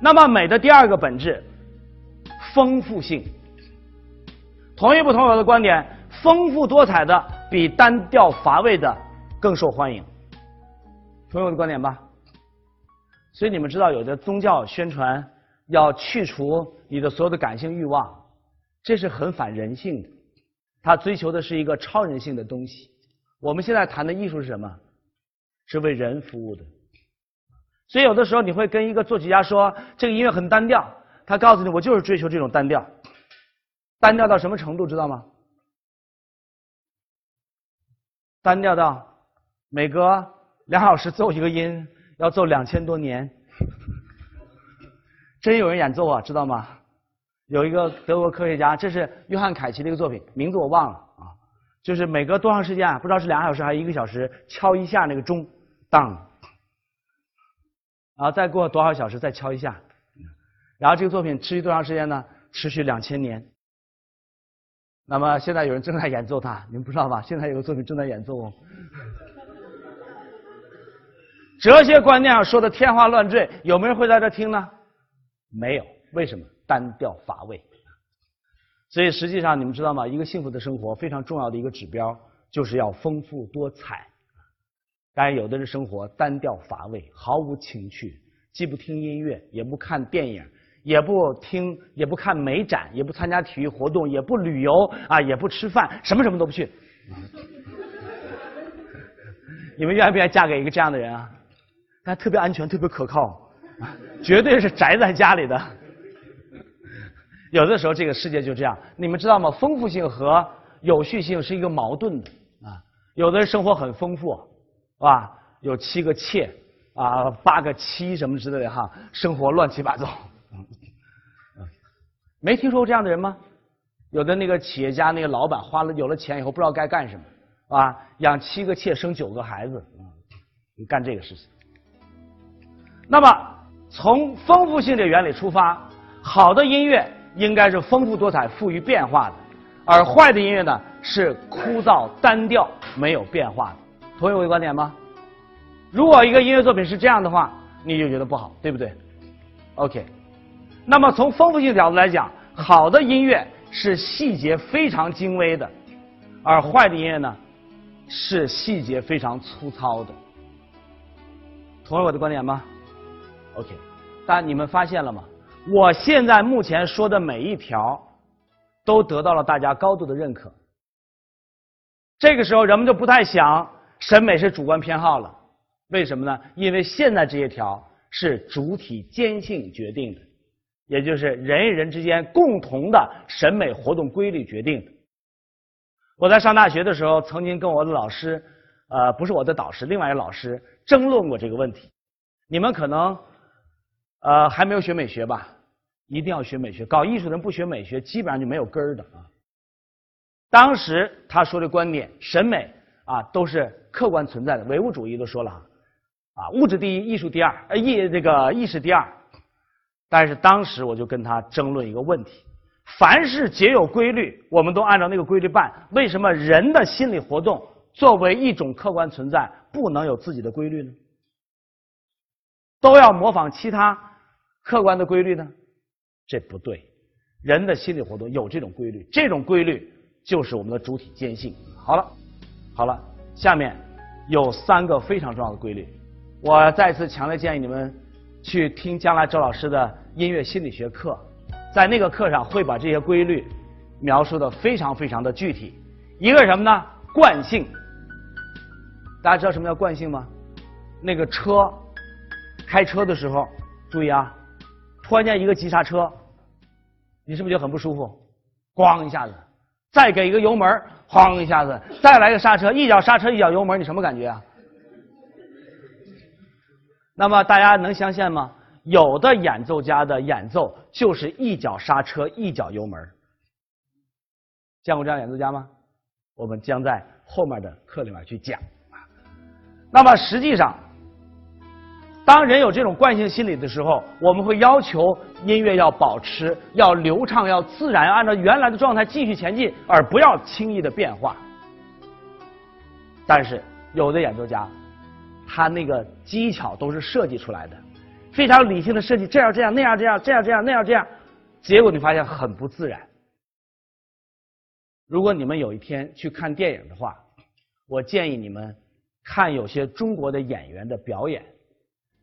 那么美的第二个本质，丰富性。同意不同意我的观点？丰富多彩的比单调乏味的更受欢迎。同意我的观点吧？所以你们知道，有的宗教宣传要去除你的所有的感性欲望，这是很反人性的。他追求的是一个超人性的东西。我们现在谈的艺术是什么？是为人服务的。所以有的时候你会跟一个作曲家说，这个音乐很单调，他告诉你，我就是追求这种单调。单调到什么程度，知道吗？单调到每隔两小时奏一个音，要奏两千多年。真有人演奏啊，知道吗？有一个德国科学家，这是约翰凯奇的一个作品，名字我忘了啊。就是每隔多长时间啊？不知道是两小时还是一个小时，敲一下那个钟，当，然后再过多少小时再敲一下，然后这个作品持续多长时间呢？持续两千年。那么现在有人正在演奏它，你们不知道吧？现在有个作品正在演奏哦。哲学观念上说的天花乱坠，有没有人会在这听呢？没有，为什么？单调乏味。所以实际上你们知道吗？一个幸福的生活非常重要的一个指标，就是要丰富多彩。但，有的人生活单调乏味，毫无情趣，既不听音乐，也不看电影。也不听，也不看美展，也不参加体育活动，也不旅游啊，也不吃饭，什么什么都不去。你们愿不愿意嫁给一个这样的人啊？他特别安全，特别可靠，绝对是宅在家里的。有的时候这个世界就这样，你们知道吗？丰富性和有序性是一个矛盾的啊。有的人生活很丰富，是吧？有七个妾啊，八个妻什么之类的哈，生活乱七八糟。没听说过这样的人吗？有的那个企业家，那个老板花了有了钱以后，不知道该干什么，啊，养七个妾，生九个孩子，你干这个事情。那么从丰富性的原理出发，好的音乐应该是丰富多彩、富于变化的，而坏的音乐呢是枯燥单调、没有变化的。同意我的观点吗？如果一个音乐作品是这样的话，你就觉得不好，对不对？OK。那么从丰富性角度来讲，好的音乐是细节非常精微的，而坏的音乐呢是细节非常粗糙的。同意我的观点吗？OK，但你们发现了吗？我现在目前说的每一条都得到了大家高度的认可。这个时候人们就不太想审美是主观偏好了，为什么呢？因为现在这些条是主体坚性决定的。也就是人与人之间共同的审美活动规律决定的。我在上大学的时候，曾经跟我的老师，呃，不是我的导师，另外一个老师争论过这个问题。你们可能，呃，还没有学美学吧？一定要学美学。搞艺术的人不学美学，基本上就没有根儿的啊。当时他说的观点，审美啊都是客观存在的，唯物主义都说了啊，物质第一，艺术第二，呃，艺这个意识第二。但是当时我就跟他争论一个问题：凡是皆有规律，我们都按照那个规律办。为什么人的心理活动作为一种客观存在，不能有自己的规律呢？都要模仿其他客观的规律呢？这不对。人的心理活动有这种规律，这种规律就是我们的主体坚信。好了，好了，下面有三个非常重要的规律，我再次强烈建议你们。去听将来周老师的音乐心理学课，在那个课上会把这些规律描述的非常非常的具体。一个什么呢？惯性。大家知道什么叫惯性吗？那个车开车的时候，注意啊，突然间一个急刹车，你是不是就很不舒服？咣一下子，再给一个油门，哐一下子，再来个刹车，一脚刹车一脚油门，你什么感觉啊？那么大家能相信吗？有的演奏家的演奏就是一脚刹车一脚油门。见过这样演奏家吗？我们将在后面的课里面去讲。那么实际上，当人有这种惯性心理的时候，我们会要求音乐要保持要流畅、要自然，按照原来的状态继续前进，而不要轻易的变化。但是有的演奏家。他那个技巧都是设计出来的，非常理性的设计，这样这样那样这样这样这样那样这样，结果你发现很不自然。如果你们有一天去看电影的话，我建议你们看有些中国的演员的表演，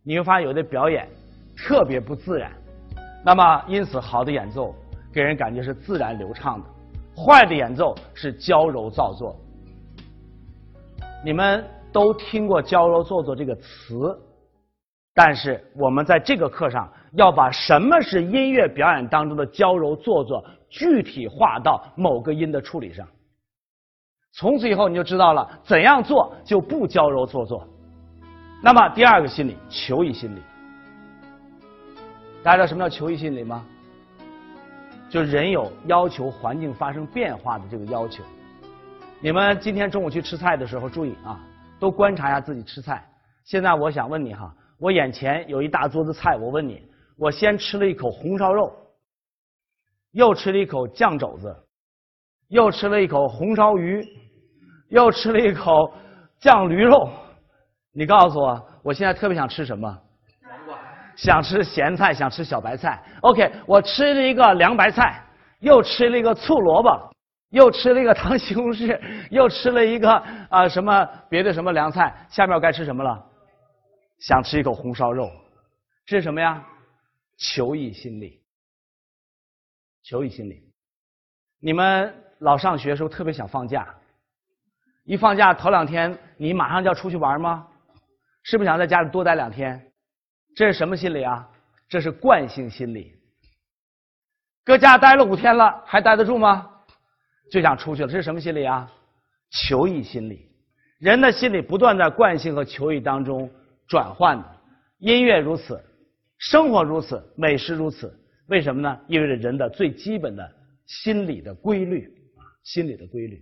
你会发现有的表演特别不自然。那么，因此好的演奏给人感觉是自然流畅的，坏的演奏是娇柔造作。你们都听过“娇柔造作”这个词，但是我们在这个课上要把什么是音乐表演当中的娇柔做作具体化到某个音的处理上。从此以后，你就知道了怎样做就不娇柔做作。那么，第二个心理，求异心理。大家知道什么叫求异心理吗？就人有要求环境发生变化的这个要求。你们今天中午去吃菜的时候，注意啊，都观察一下自己吃菜。现在我想问你哈，我眼前有一大桌子菜，我问你，我先吃了一口红烧肉，又吃了一口酱肘子，又吃了一口红烧鱼，又吃了一口酱驴肉，你告诉我，我现在特别想吃什么？想吃咸菜，想吃小白菜。OK，我吃了一个凉白菜，又吃了一个醋萝卜。又吃了一个糖西红柿，又吃了一个啊什么别的什么凉菜，下面我该吃什么了？想吃一口红烧肉，这是什么呀？求异心理，求异心理。你们老上学的时候特别想放假，一放假头两天你马上就要出去玩吗？是不是想在家里多待两天？这是什么心理啊？这是惯性心理。搁家待了五天了，还待得住吗？就想出去了，这是什么心理啊？求异心理。人的心理不断在惯性和求异当中转换的。音乐如此，生活如此，美食如此。为什么呢？因为人的最基本的心理的规律啊，心理的规律。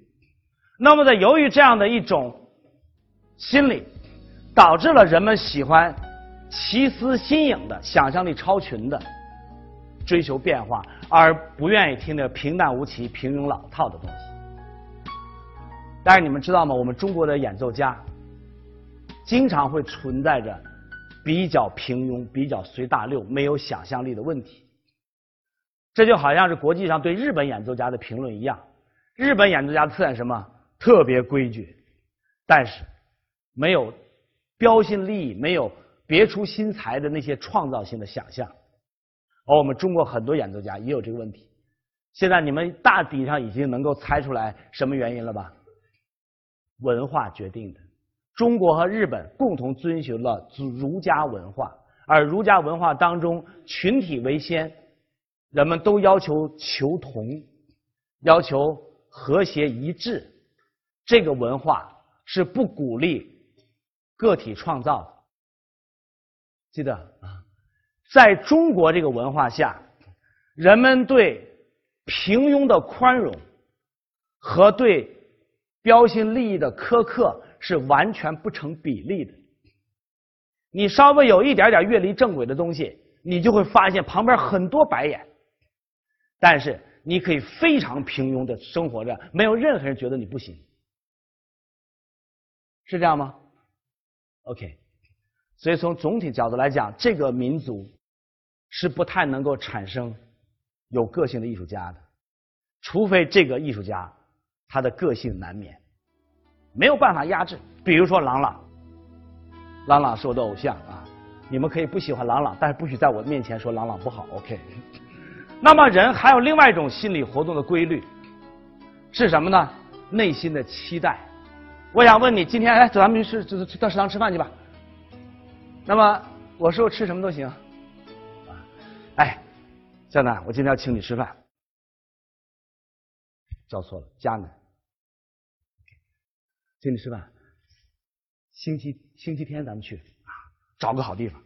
那么，在由于这样的一种心理，导致了人们喜欢奇思新颖的、想象力超群的。追求变化，而不愿意听那平淡无奇、平庸老套的东西。但是你们知道吗？我们中国的演奏家经常会存在着比较平庸、比较随大流、没有想象力的问题。这就好像是国际上对日本演奏家的评论一样。日本演奏家的特点什么？特别规矩，但是没有标新立异、没有别出心裁的那些创造性的想象。而我们中国很多演奏家也有这个问题。现在你们大体上已经能够猜出来什么原因了吧？文化决定的。中国和日本共同遵循了儒家文化，而儒家文化当中群体为先，人们都要求求同，要求和谐一致。这个文化是不鼓励个体创造。记得啊。在中国这个文化下，人们对平庸的宽容和对标新立异的苛刻是完全不成比例的。你稍微有一点点越离正轨的东西，你就会发现旁边很多白眼。但是你可以非常平庸的生活着，没有任何人觉得你不行，是这样吗？OK。所以从总体角度来讲，这个民族是不太能够产生有个性的艺术家的，除非这个艺术家他的个性难免没有办法压制。比如说郎朗，郎朗是我的偶像啊！你们可以不喜欢郎朗，但是不许在我面前说郎朗不好，OK？那么人还有另外一种心理活动的规律是什么呢？内心的期待。我想问你，今天哎，走，咱们去吃，去到食堂吃饭去吧。那么我说我吃什么都行，哎，江南，我今天要请你吃饭，叫错了，迦南，请你吃饭，星期星期天咱们去啊，找个好地方，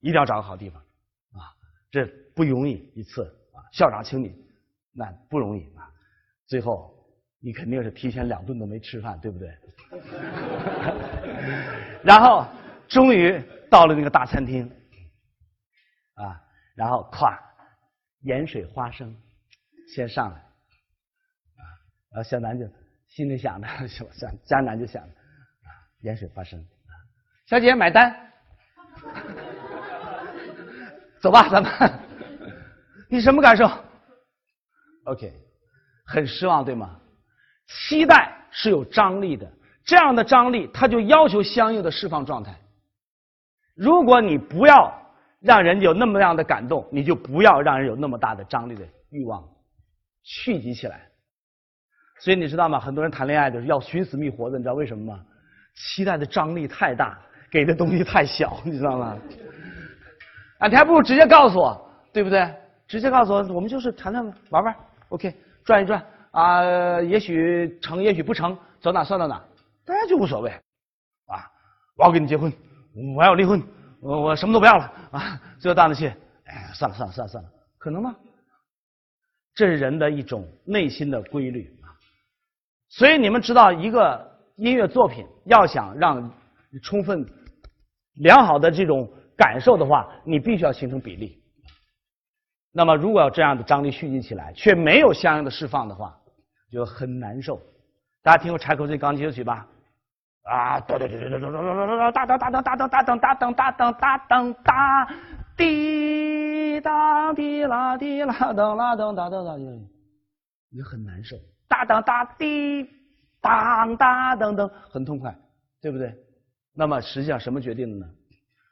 一定要找个好地方，啊，这不容易一次啊，校长请你，那不容易啊，最后你肯定是提前两顿都没吃饭，对不对？然后终于。到了那个大餐厅，啊，然后咵，盐水花生先上来，啊，然后小南就心里想的，小江南就想，啊，盐水花生，小姐买单，走吧，咱们。你什么感受？OK，很失望，对吗？期待是有张力的，这样的张力，它就要求相应的释放状态。如果你不要让人有那么样的感动，你就不要让人有那么大的张力的欲望蓄积起来。所以你知道吗？很多人谈恋爱就是要寻死觅活的，你知道为什么吗？期待的张力太大，给的东西太小，你知道吗？啊，你还不如直接告诉我，对不对？直接告诉我，我们就是谈谈玩玩，OK，转一转啊，也许成，也许不成，走哪算到哪，大家就无所谓啊。我要跟你结婚，我要离婚，我我什么都不要了啊。最后大的气，哎，算了算了算了算了，可能吗？这是人的一种内心的规律啊。所以你们知道，一个音乐作品要想让充分良好的这种感受的话，你必须要形成比例。那么，如果要这样的张力蓄积起来，却没有相应的释放的话，就很难受。大家听过柴可夫斯基钢琴曲吧？啊，哒哒哒哒哒哒哒哒哒哒哒哒哒哒哒哒哒哒哒，滴答滴啦滴啦噔啦噔哒噔哒，也很难受。哒哒哒滴当哒噔噔，很痛快，对不对？那么实际上什么决定的呢？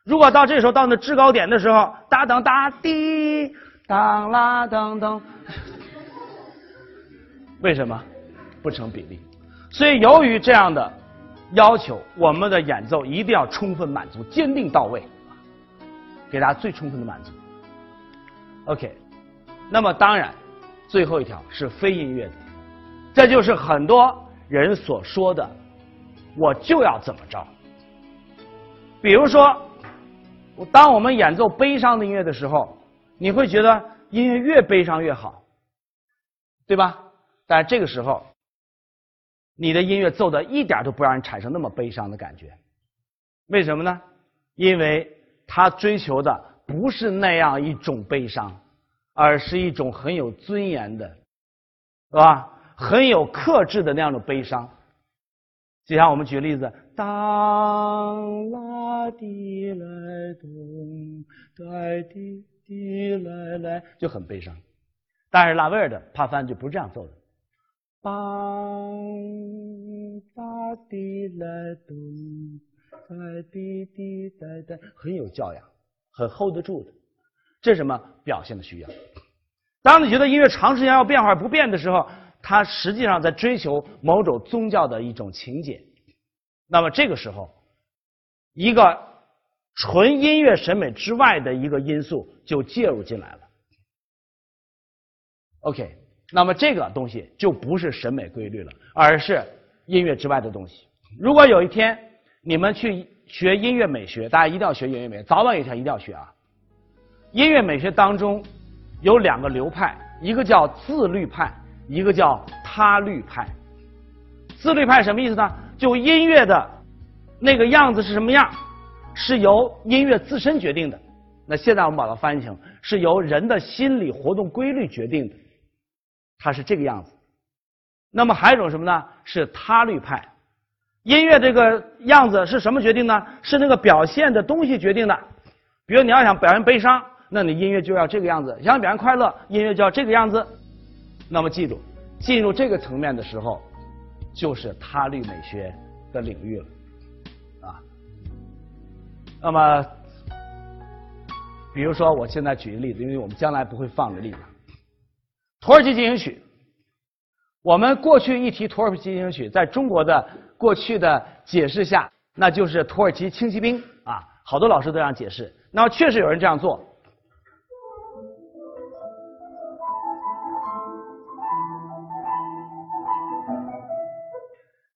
如果到这时候到那制高点的时候，哒噔哒滴当啦噔噔，为什么不成比例？所以由于这样的要求，我们的演奏一定要充分满足，坚定到位，给大家最充分的满足。OK，那么当然，最后一条是非音乐的。这就是很多人所说的，我就要怎么着。比如说，当我们演奏悲伤的音乐的时候，你会觉得音乐越悲伤越好，对吧？但这个时候，你的音乐奏的一点都不让人产生那么悲伤的感觉。为什么呢？因为他追求的不是那样一种悲伤，而是一种很有尊严的，是吧？很有克制的那样的悲伤，就像我们举个例子，当拉滴来咚，带滴滴来来，就很悲伤。但是拉威尔的帕凡就不是这样奏的，当哒滴来咚，带滴滴带带，很有教养，很 hold 得住的。这是什么表现的需要？当你觉得音乐长时间要变化不变的时候。它实际上在追求某种宗教的一种情节，那么这个时候，一个纯音乐审美之外的一个因素就介入进来了。OK，那么这个东西就不是审美规律了，而是音乐之外的东西。如果有一天你们去学音乐美学，大家一定要学音乐美学，早晚有一天一定要学啊。音乐美学当中有两个流派，一个叫自律派。一个叫他律派，自律派什么意思呢？就音乐的那个样子是什么样，是由音乐自身决定的。那现在我们把它翻译成是由人的心理活动规律决定的，它是这个样子。那么还有一种什么呢？是他律派，音乐这个样子是什么决定呢？是那个表现的东西决定的。比如你要想表现悲伤，那你音乐就要这个样子；想表现快乐，音乐就要这个样子。那么记住，进入这个层面的时候，就是他律美学的领域了，啊。那么，比如说，我现在举个例子，因为我们将来不会放的例子，土耳其进行曲。我们过去一提土耳其进行曲，在中国的过去的解释下，那就是土耳其轻骑兵啊，好多老师都这样解释。那么确实有人这样做。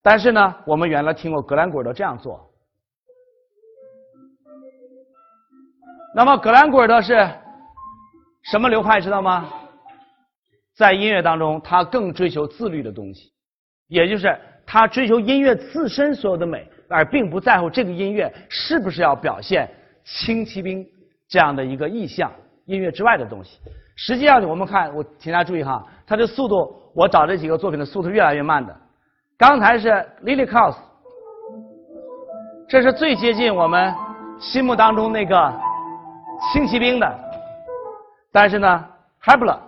但是呢，我们原来听过格兰古尔德这样做。那么格兰古尔德是什么流派？知道吗？在音乐当中，他更追求自律的东西，也就是他追求音乐自身所有的美，而并不在乎这个音乐是不是要表现轻骑兵这样的一个意象。音乐之外的东西，实际上我们看，我请大家注意哈，它的速度，我找这几个作品的速度越来越慢的。刚才是 Lily c o u s 这是最接近我们心目当中那个轻骑兵的，但是呢还不了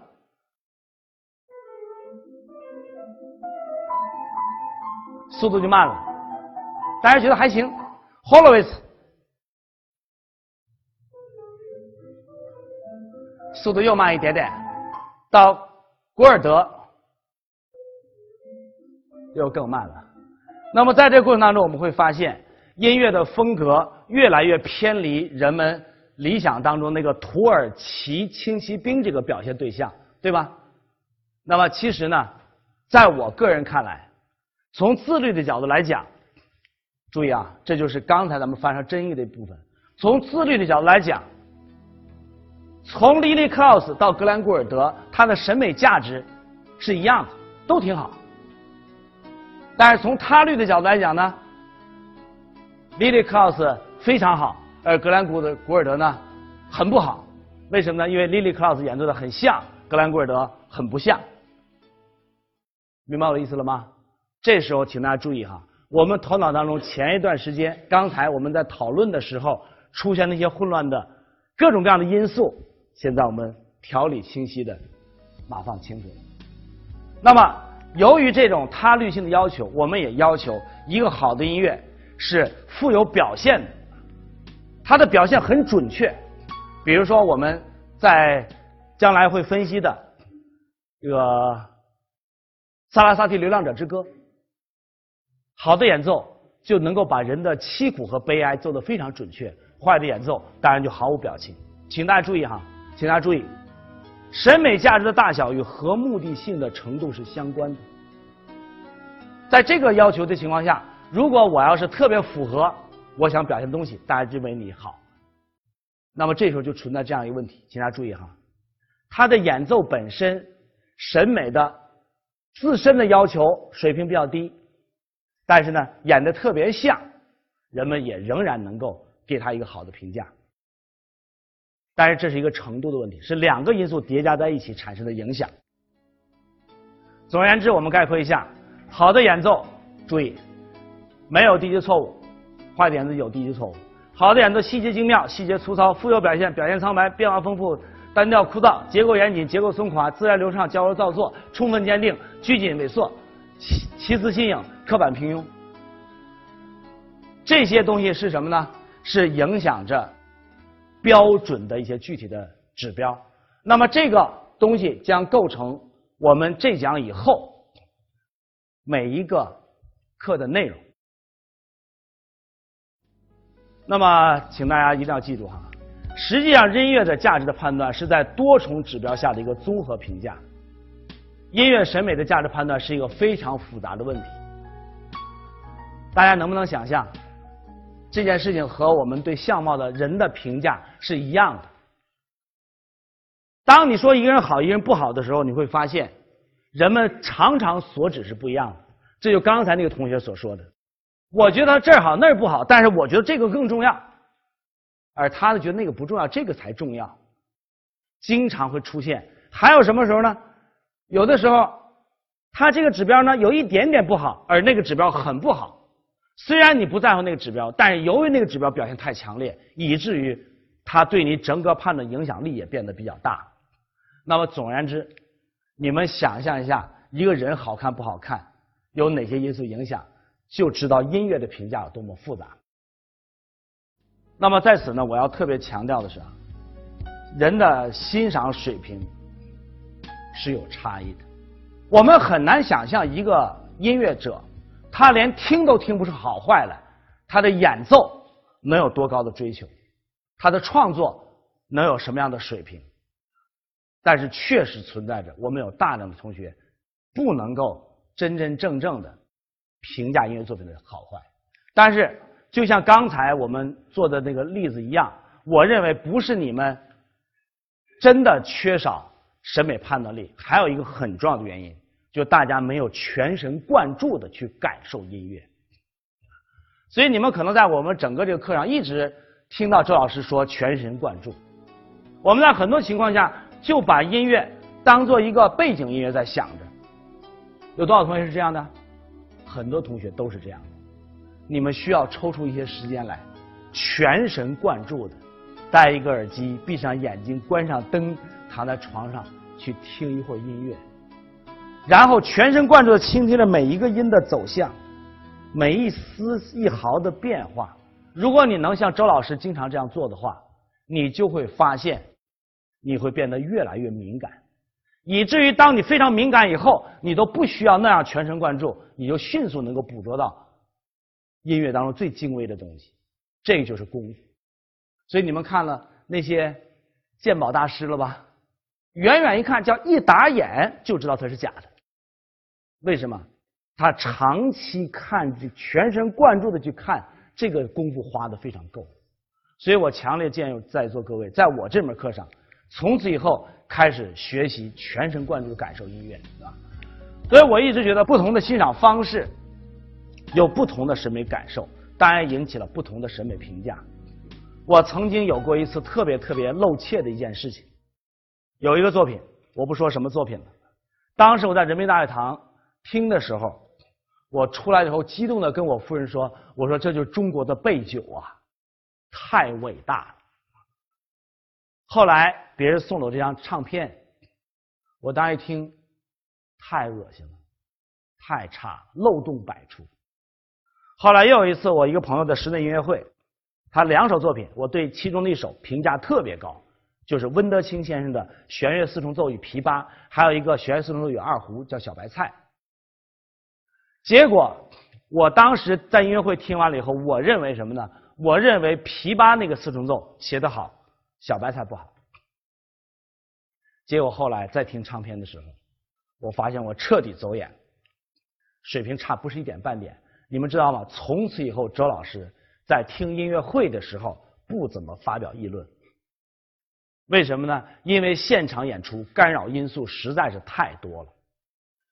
速度就慢了。大家觉得还行 h o l o w i t z 速度又慢一点点，到古尔德又更慢了。那么在这个过程当中，我们会发现音乐的风格越来越偏离人们理想当中那个土耳其轻骑兵这个表现对象，对吧？那么其实呢，在我个人看来，从自律的角度来讲，注意啊，这就是刚才咱们发生争议的一部分。从自律的角度来讲，从莉莉克劳斯到格兰古尔德，他的审美价值是一样的，都挺好。但是从他律的角度来讲呢，莉莉克劳斯非常好，而格兰古的古尔德呢很不好。为什么呢？因为莉莉克劳斯演奏的很像，格兰古尔德很不像。明白我的意思了吗？这时候，请大家注意哈，我们头脑当中前一段时间，刚才我们在讨论的时候出现那些混乱的各种各样的因素，现在我们条理清晰的码放清楚。那么，由于这种他律性的要求，我们也要求一个好的音乐是富有表现的，它的表现很准确。比如说，我们在将来会分析的这个萨拉萨蒂《流浪者之歌》。好的演奏就能够把人的凄苦和悲哀做得非常准确，坏的演奏当然就毫无表情。请大家注意哈，请大家注意，审美价值的大小与和目的性的程度是相关的。在这个要求的情况下，如果我要是特别符合我想表现的东西，大家认为你好，那么这时候就存在这样一个问题，请大家注意哈，他的演奏本身审美的自身的要求水平比较低。但是呢，演的特别像，人们也仍然能够给他一个好的评价。但是这是一个程度的问题，是两个因素叠加在一起产生的影响。总而言之，我们概括一下：好的演奏，注意没有低级错误；坏的演奏有低级错误。好的演奏细节精妙，细节粗糙，富有表现，表现苍白，变化丰富；单调枯燥，结构严谨，结构松垮，自然流畅，矫揉造作，充分坚定，拘谨萎缩。奇奇思新颖，刻板平庸，这些东西是什么呢？是影响着标准的一些具体的指标。那么这个东西将构成我们这讲以后每一个课的内容。那么，请大家一定要记住哈，实际上音乐的价值的判断是在多重指标下的一个综合评价。音乐审美的价值判断是一个非常复杂的问题，大家能不能想象这件事情和我们对相貌的人的评价是一样的？当你说一个人好，一个人不好的时候，你会发现人们常常所指是不一样的。这就刚才那个同学所说的，我觉得这儿好那儿不好，但是我觉得这个更重要，而他呢觉得那个不重要，这个才重要，经常会出现。还有什么时候呢？有的时候，他这个指标呢有一点点不好，而那个指标很不好。虽然你不在乎那个指标，但是由于那个指标表现太强烈，以至于他对你整个判断影响力也变得比较大。那么总而言之，你们想象一下，一个人好看不好看，有哪些因素影响，就知道音乐的评价有多么复杂。那么在此呢，我要特别强调的是啊，人的欣赏水平。是有差异的，我们很难想象一个音乐者，他连听都听不出好坏来，他的演奏能有多高的追求，他的创作能有什么样的水平？但是确实存在着，我们有大量的同学不能够真真正正的评价音乐作品的好坏。但是就像刚才我们做的那个例子一样，我认为不是你们真的缺少。审美判断力还有一个很重要的原因，就大家没有全神贯注的去感受音乐。所以你们可能在我们整个这个课上一直听到周老师说全神贯注。我们在很多情况下就把音乐当做一个背景音乐在想着。有多少同学是这样的？很多同学都是这样的。你们需要抽出一些时间来，全神贯注的戴一个耳机，闭上眼睛，关上灯。躺在床上去听一会儿音乐，然后全神贯注的倾听着每一个音的走向，每一丝一毫的变化。如果你能像周老师经常这样做的话，你就会发现，你会变得越来越敏感，以至于当你非常敏感以后，你都不需要那样全神贯注，你就迅速能够捕捉到音乐当中最精微的东西。这个就是功夫。所以你们看了那些鉴宝大师了吧？远远一看，叫一打眼就知道它是假的。为什么？他长期看，全神贯注的去看，这个功夫花的非常够。所以我强烈建议在座各位，在我这门课上，从此以后开始学习全神贯注的感受音乐，啊。所以我一直觉得，不同的欣赏方式有不同的审美感受，当然引起了不同的审美评价。我曾经有过一次特别特别露怯的一件事情，有一个作品，我不说什么作品了。当时我在人民大会堂听的时候，我出来以后激动的跟我夫人说：“我说这就是中国的贝九啊。”太伟大了！后来别人送了我这张唱片，我当时一听，太恶心了，太差，漏洞百出。后来又有一次，我一个朋友的室内音乐会，他两首作品，我对其中的一首评价特别高，就是温德清先生的弦乐四重奏与琵琶，还有一个弦乐四重奏与二胡，叫小白菜。结果我当时在音乐会听完了以后，我认为什么呢？我认为琵琶那个四重奏写得好，小白菜不好。结果后来再听唱片的时候，我发现我彻底走眼，水平差不是一点半点。你们知道吗？从此以后，周老师在听音乐会的时候不怎么发表议论。为什么呢？因为现场演出干扰因素实在是太多了。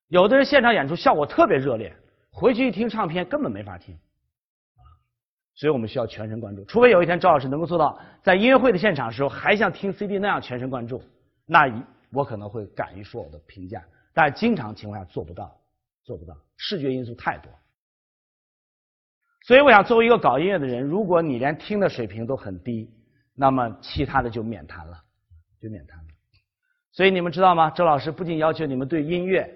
有的人现场演出效果特别热烈，回去一听唱片根本没法听。所以我们需要全神贯注，除非有一天赵老师能够做到在音乐会的现场时候还像听 CD 那样全神贯注，那我可能会敢于说我的评价。但经常情况下做不到，做不到，视觉因素太多。所以我想，作为一个搞音乐的人，如果你连听的水平都很低，那么其他的就免谈了，就免谈了。所以你们知道吗？周老师不仅要求你们对音乐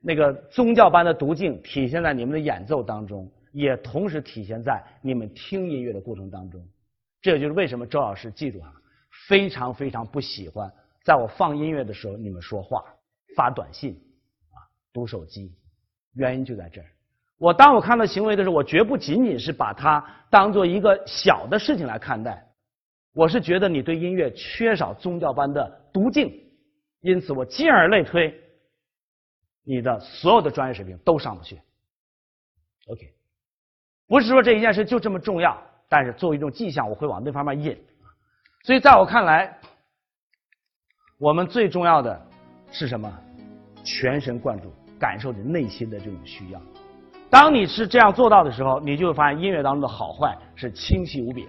那个宗教般的读敬体现在你们的演奏当中。也同时体现在你们听音乐的过程当中，这也就是为什么周老师记住啊，非常非常不喜欢在我放音乐的时候你们说话、发短信、啊读手机，原因就在这儿。我当我看到行为的时候，我绝不仅仅是把它当做一个小的事情来看待，我是觉得你对音乐缺少宗教般的读敬，因此我进而类推，你的所有的专业水平都上不去。OK。不是说这一件事就这么重要，但是作为一种迹象，我会往那方面引。所以在我看来，我们最重要的是什么？全神贯注，感受你内心的这种需要。当你是这样做到的时候，你就会发现音乐当中的好坏是清晰无比。